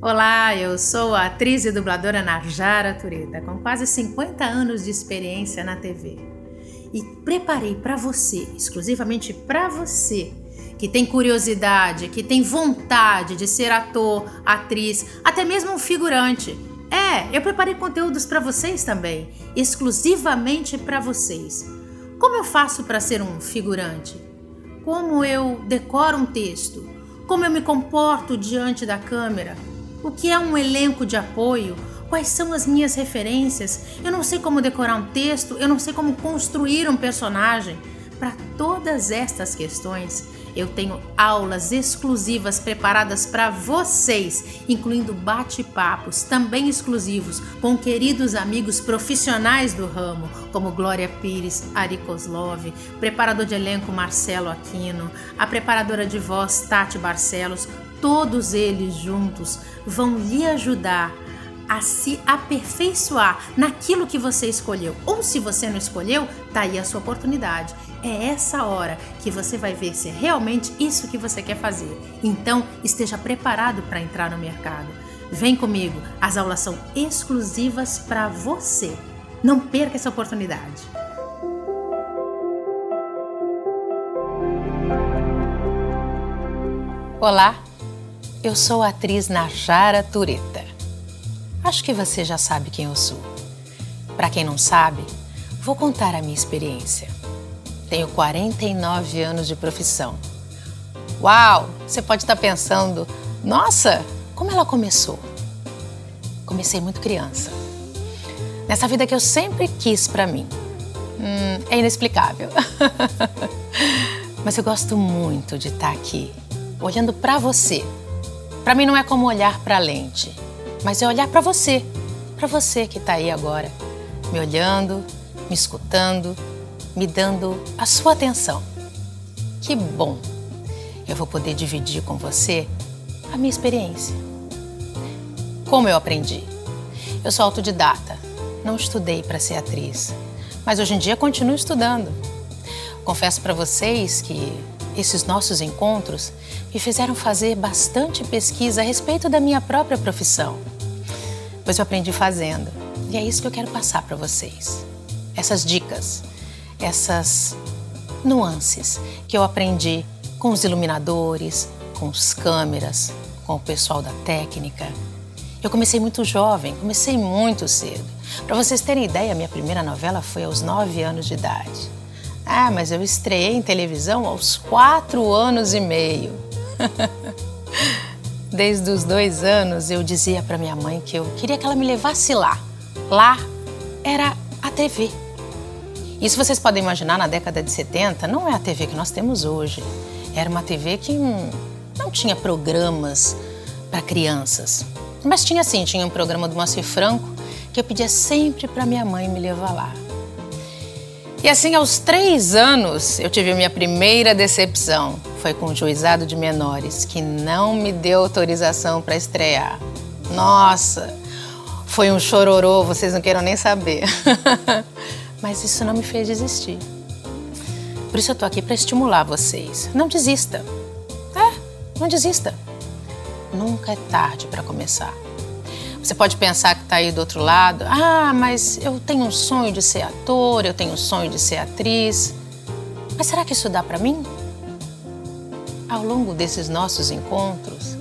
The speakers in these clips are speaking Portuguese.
Olá, eu sou a atriz e dubladora Narjara Tureta, com quase 50 anos de experiência na TV. E preparei para você, exclusivamente para você, que tem curiosidade, que tem vontade de ser ator, atriz, até mesmo um figurante. É, eu preparei conteúdos para vocês também, exclusivamente para vocês. Como eu faço para ser um figurante? Como eu decoro um texto? Como eu me comporto diante da câmera? O que é um elenco de apoio? Quais são as minhas referências? Eu não sei como decorar um texto, eu não sei como construir um personagem. Para todas estas questões, eu tenho aulas exclusivas preparadas para vocês, incluindo bate-papos também exclusivos com queridos amigos profissionais do ramo, como Glória Pires, Ari Kozlov, preparador de elenco Marcelo Aquino, a preparadora de voz Tati Barcelos, todos eles juntos vão lhe ajudar a se aperfeiçoar naquilo que você escolheu. Ou se você não escolheu, tá aí a sua oportunidade. É essa hora que você vai ver se é realmente isso que você quer fazer. Então, esteja preparado para entrar no mercado. Vem comigo, as aulas são exclusivas para você. Não perca essa oportunidade. Olá, eu sou a atriz Najara Tureta. Acho que você já sabe quem eu sou. Para quem não sabe, vou contar a minha experiência. Tenho 49 anos de profissão. Uau! Você pode estar pensando, nossa, como ela começou? Comecei muito criança. Nessa vida que eu sempre quis para mim. Hum, é inexplicável. Mas eu gosto muito de estar aqui, olhando para você para mim não é como olhar para a lente, mas é olhar para você, para você que está aí agora, me olhando, me escutando, me dando a sua atenção. Que bom! Eu vou poder dividir com você a minha experiência. Como eu aprendi? Eu sou autodidata, não estudei para ser atriz, mas hoje em dia continuo estudando. Confesso para vocês que esses nossos encontros me fizeram fazer bastante pesquisa a respeito da minha própria profissão. Pois eu aprendi fazendo. E é isso que eu quero passar para vocês. Essas dicas, essas nuances que eu aprendi com os iluminadores, com os câmeras, com o pessoal da técnica. Eu comecei muito jovem, comecei muito cedo. Para vocês terem ideia, minha primeira novela foi aos 9 anos de idade. Ah, mas eu estreiei em televisão aos quatro anos e meio. Desde os dois anos eu dizia para minha mãe que eu queria que ela me levasse lá. Lá era a TV. Isso vocês podem imaginar na década de 70, não é a TV que nós temos hoje. Era uma TV que não tinha programas para crianças. Mas tinha sim, tinha um programa do Moacir Franco que eu pedia sempre para minha mãe me levar lá. E assim, aos três anos, eu tive a minha primeira decepção. Foi com o juizado de menores, que não me deu autorização para estrear. Nossa, foi um chororô, vocês não queiram nem saber. Mas isso não me fez desistir. Por isso eu tô aqui para estimular vocês. Não desista. É, não desista. Nunca é tarde para começar. Você pode pensar que está aí do outro lado. Ah, mas eu tenho um sonho de ser ator, eu tenho um sonho de ser atriz. Mas será que isso dá para mim? Ao longo desses nossos encontros,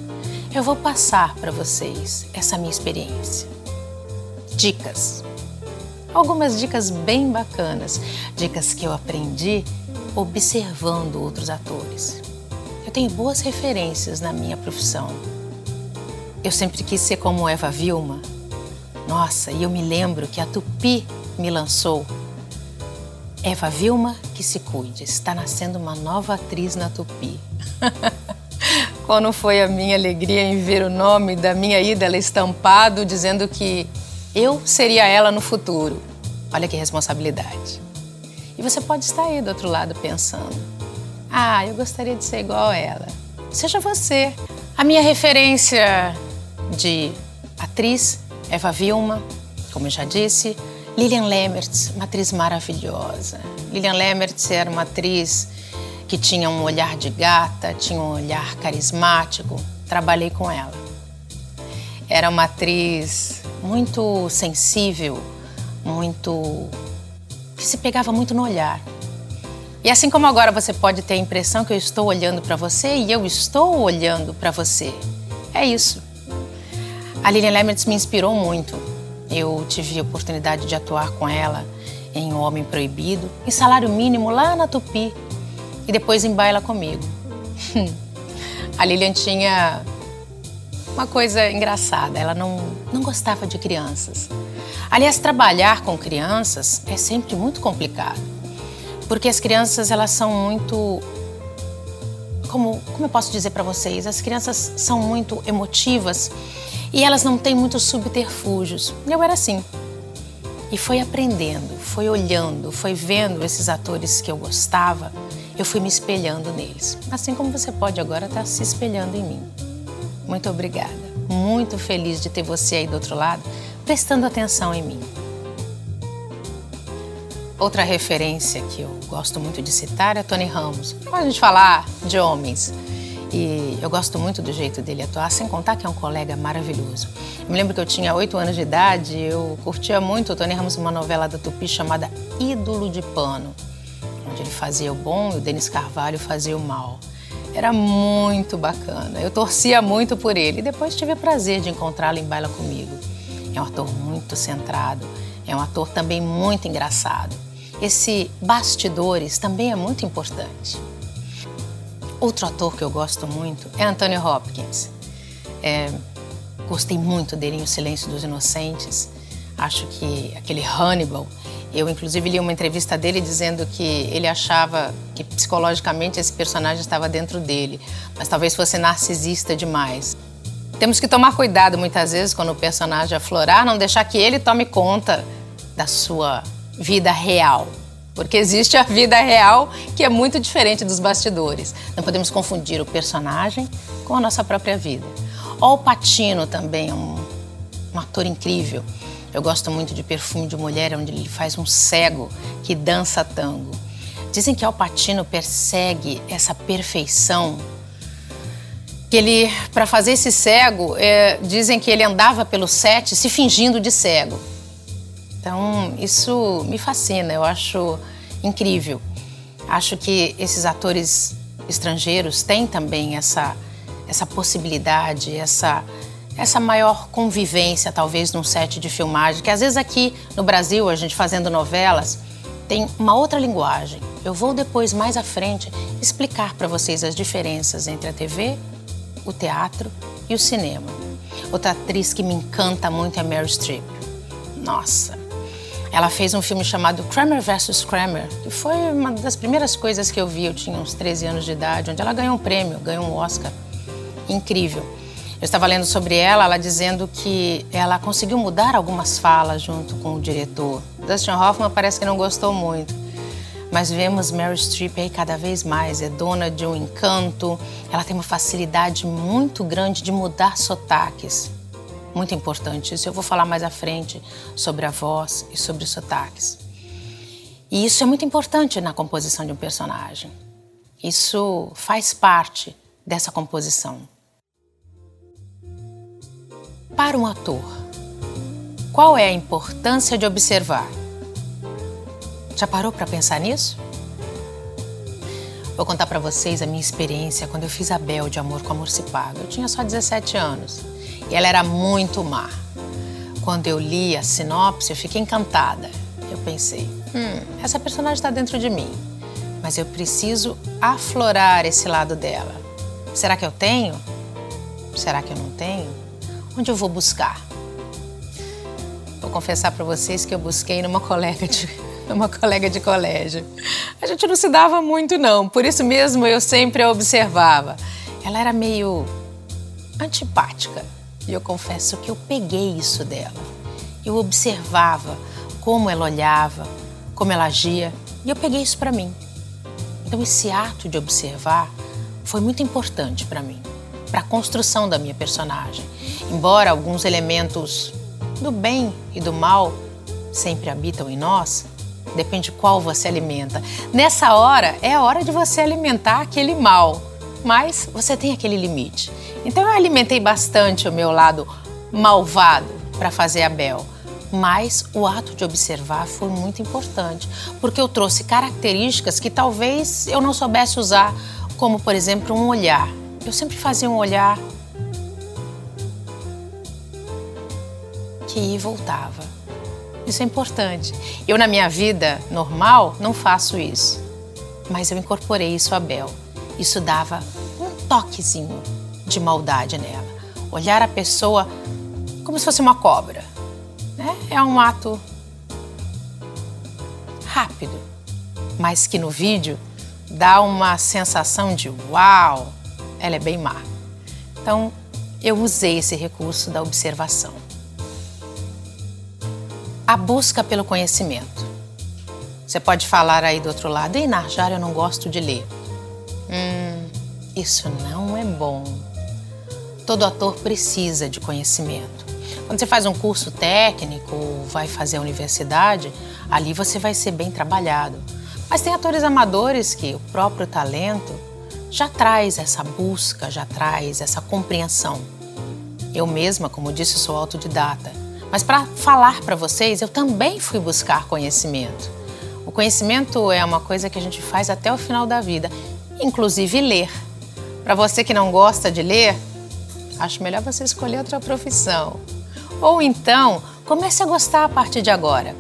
eu vou passar para vocês essa minha experiência. Dicas. Algumas dicas bem bacanas, dicas que eu aprendi observando outros atores. Eu tenho boas referências na minha profissão eu sempre quis ser como Eva Vilma. Nossa, e eu me lembro que a Tupi me lançou. Eva Vilma, que se cuide, está nascendo uma nova atriz na Tupi. Quando foi a minha alegria em ver o nome da minha ídola estampado, dizendo que eu seria ela no futuro. Olha que responsabilidade. E você pode estar aí do outro lado pensando: ah, eu gostaria de ser igual a ela. Seja você. A minha referência de atriz, Eva Vilma, como eu já disse, Lilian Lemmertz, uma atriz maravilhosa. Lilian Lemmertz era uma atriz que tinha um olhar de gata, tinha um olhar carismático. Trabalhei com ela. Era uma atriz muito sensível, muito. que se pegava muito no olhar. E assim como agora você pode ter a impressão que eu estou olhando para você e eu estou olhando para você. É isso. A Lilian Lemertz me inspirou muito. Eu tive a oportunidade de atuar com ela em O Homem Proibido, em salário mínimo lá na Tupi e depois em Baila Comigo. a Lilian tinha uma coisa engraçada, ela não, não gostava de crianças. Aliás, trabalhar com crianças é sempre muito complicado, porque as crianças elas são muito como, como eu posso dizer para vocês, as crianças são muito emotivas e elas não têm muitos subterfúgios. Eu era assim. E foi aprendendo, foi olhando, foi vendo esses atores que eu gostava, eu fui me espelhando neles. Assim como você pode agora estar tá se espelhando em mim. Muito obrigada. Muito feliz de ter você aí do outro lado, prestando atenção em mim. Outra referência que eu gosto muito de citar é Tony Ramos. Quando a gente falar de homens, e eu gosto muito do jeito dele atuar, sem contar que é um colega maravilhoso. Eu me lembro que eu tinha oito anos de idade, eu curtia muito o Tony Ramos uma novela da Tupi chamada Ídolo de Pano, onde ele fazia o bom e o Denis Carvalho fazia o mal. Era muito bacana, eu torcia muito por ele e depois tive o prazer de encontrá-lo em Baila Comigo. É um ator muito centrado, é um ator também muito engraçado. Esse bastidores também é muito importante. Outro ator que eu gosto muito é Anthony Hopkins. É, gostei muito dele em O Silêncio dos Inocentes. Acho que aquele Hannibal. Eu, inclusive, li uma entrevista dele dizendo que ele achava que psicologicamente esse personagem estava dentro dele, mas talvez fosse narcisista demais. Temos que tomar cuidado muitas vezes quando o personagem aflorar, não deixar que ele tome conta da sua vida real porque existe a vida real que é muito diferente dos bastidores. Não podemos confundir o personagem com a nossa própria vida. O Patino também é um, um ator incrível. Eu gosto muito de Perfume de Mulher, onde ele faz um cego que dança tango. Dizem que Al Pacino persegue essa perfeição. Que ele, para fazer esse cego, é, dizem que ele andava pelo set se fingindo de cego. Então, isso me fascina, eu acho incrível. Acho que esses atores estrangeiros têm também essa, essa possibilidade, essa, essa maior convivência, talvez, num set de filmagem, que às vezes aqui no Brasil, a gente fazendo novelas, tem uma outra linguagem. Eu vou depois, mais à frente, explicar para vocês as diferenças entre a TV, o teatro e o cinema. Outra atriz que me encanta muito é Meryl Streep. Nossa, ela fez um filme chamado Kramer vs. Kramer, que foi uma das primeiras coisas que eu vi. Eu tinha uns 13 anos de idade, onde ela ganhou um prêmio, ganhou um Oscar. Incrível. Eu estava lendo sobre ela, ela dizendo que ela conseguiu mudar algumas falas junto com o diretor. Dustin Hoffman parece que não gostou muito. Mas vemos Meryl Streep aí cada vez mais, é dona de um encanto, ela tem uma facilidade muito grande de mudar sotaques muito importante. Isso eu vou falar mais à frente sobre a voz e sobre os sotaques. E isso é muito importante na composição de um personagem. Isso faz parte dessa composição. Para um ator, qual é a importância de observar? Já parou para pensar nisso? Vou contar para vocês a minha experiência quando eu fiz a Bel de Amor com Amor Paga. Eu tinha só 17 anos. E ela era muito má. Quando eu li a sinopse, eu fiquei encantada. Eu pensei, hum, essa personagem está dentro de mim, mas eu preciso aflorar esse lado dela. Será que eu tenho? Será que eu não tenho? Onde eu vou buscar? Vou confessar para vocês que eu busquei numa colega de numa colega de colégio. A gente não se dava muito não, por isso mesmo eu sempre a observava. Ela era meio antipática. E eu confesso que eu peguei isso dela. Eu observava como ela olhava, como ela agia, e eu peguei isso para mim. Então esse ato de observar foi muito importante para mim, para a construção da minha personagem. Embora alguns elementos do bem e do mal sempre habitam em nós, depende qual você alimenta. Nessa hora é a hora de você alimentar aquele mal, mas você tem aquele limite. Então eu alimentei bastante o meu lado malvado para fazer a Bel, mas o ato de observar foi muito importante, porque eu trouxe características que talvez eu não soubesse usar, como por exemplo um olhar. Eu sempre fazia um olhar que ia e voltava. Isso é importante. Eu, na minha vida normal, não faço isso. Mas eu incorporei isso a Bel. Isso dava um toquezinho de maldade nela. Olhar a pessoa como se fosse uma cobra. Né? É um ato rápido, mas que no vídeo dá uma sensação de uau, ela é bem má. Então, eu usei esse recurso da observação a busca pelo conhecimento. Você pode falar aí do outro lado, ei, Narjar, eu não gosto de ler. Hum, isso não é bom. Todo ator precisa de conhecimento. Quando você faz um curso técnico ou vai fazer a universidade, ali você vai ser bem trabalhado. Mas tem atores amadores que o próprio talento já traz essa busca, já traz essa compreensão. Eu mesma, como disse, sou autodidata. Mas para falar para vocês, eu também fui buscar conhecimento. O conhecimento é uma coisa que a gente faz até o final da vida, inclusive ler. Para você que não gosta de ler, acho melhor você escolher outra profissão. Ou então, comece a gostar a partir de agora.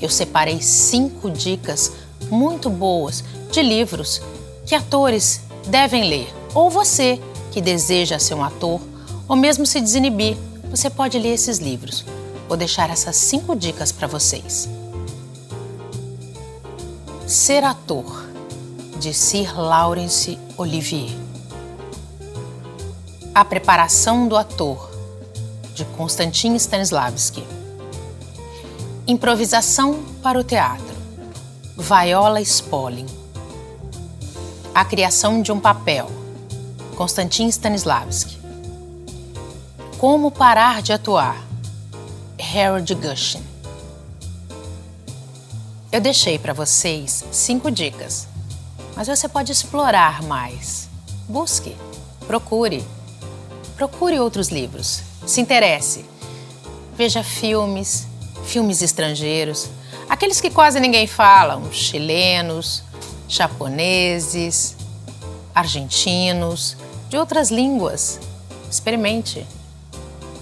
Eu separei cinco dicas muito boas de livros que atores devem ler. Ou você que deseja ser um ator, ou mesmo se desinibir, você pode ler esses livros vou deixar essas cinco dicas para vocês. Ser ator, de Sir Laurence Olivier. A preparação do ator, de Konstantin Stanislavski. Improvisação para o teatro, Viola Spolin. A criação de um papel, Konstantin Stanislavski. Como parar de atuar, Harold Gushin. Eu deixei para vocês cinco dicas, mas você pode explorar mais. Busque, procure, procure outros livros, se interesse, veja filmes, filmes estrangeiros, aqueles que quase ninguém fala, chilenos, japoneses, argentinos, de outras línguas. Experimente,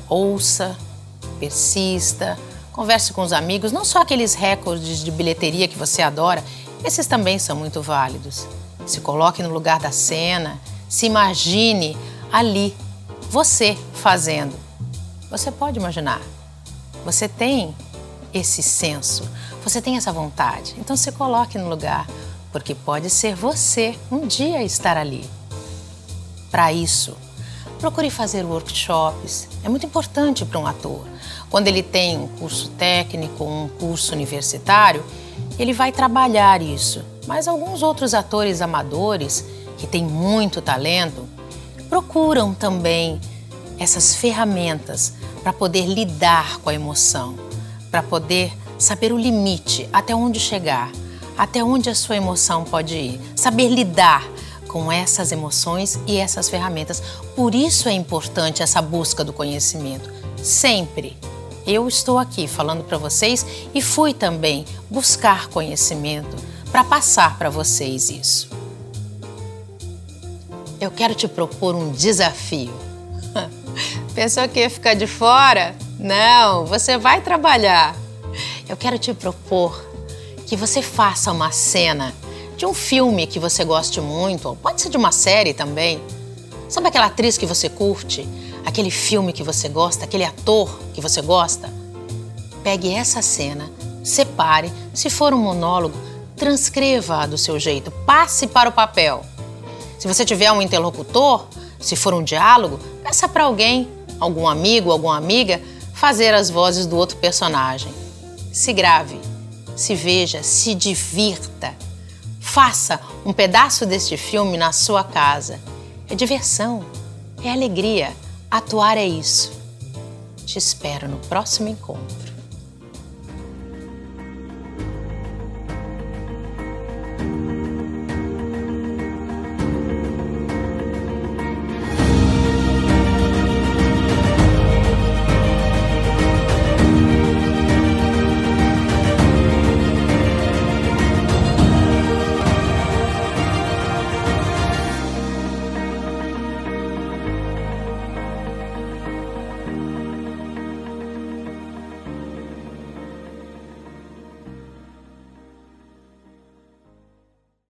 ouça persista, converse com os amigos, não só aqueles recordes de bilheteria que você adora, esses também são muito válidos. Se coloque no lugar da cena, se imagine ali, você fazendo. Você pode imaginar. Você tem esse senso, você tem essa vontade. Então se coloque no lugar, porque pode ser você um dia estar ali. Para isso, procure fazer workshops. É muito importante para um ator. Quando ele tem um curso técnico, um curso universitário, ele vai trabalhar isso. Mas alguns outros atores amadores que têm muito talento procuram também essas ferramentas para poder lidar com a emoção, para poder saber o limite, até onde chegar, até onde a sua emoção pode ir, saber lidar com essas emoções e essas ferramentas. Por isso é importante essa busca do conhecimento, sempre eu estou aqui falando para vocês e fui também buscar conhecimento para passar para vocês isso. Eu quero te propor um desafio. Pensou que ia ficar de fora? Não, você vai trabalhar. Eu quero te propor que você faça uma cena de um filme que você goste muito, ou pode ser de uma série também. Sabe aquela atriz que você curte? aquele filme que você gosta, aquele ator que você gosta, pegue essa cena, separe, se for um monólogo, transcreva-a do seu jeito, passe para o papel. Se você tiver um interlocutor, se for um diálogo, peça para alguém, algum amigo, alguma amiga, fazer as vozes do outro personagem. Se grave, se veja, se divirta. Faça um pedaço deste filme na sua casa. É diversão, é alegria. Atuar é isso. Te espero no próximo encontro.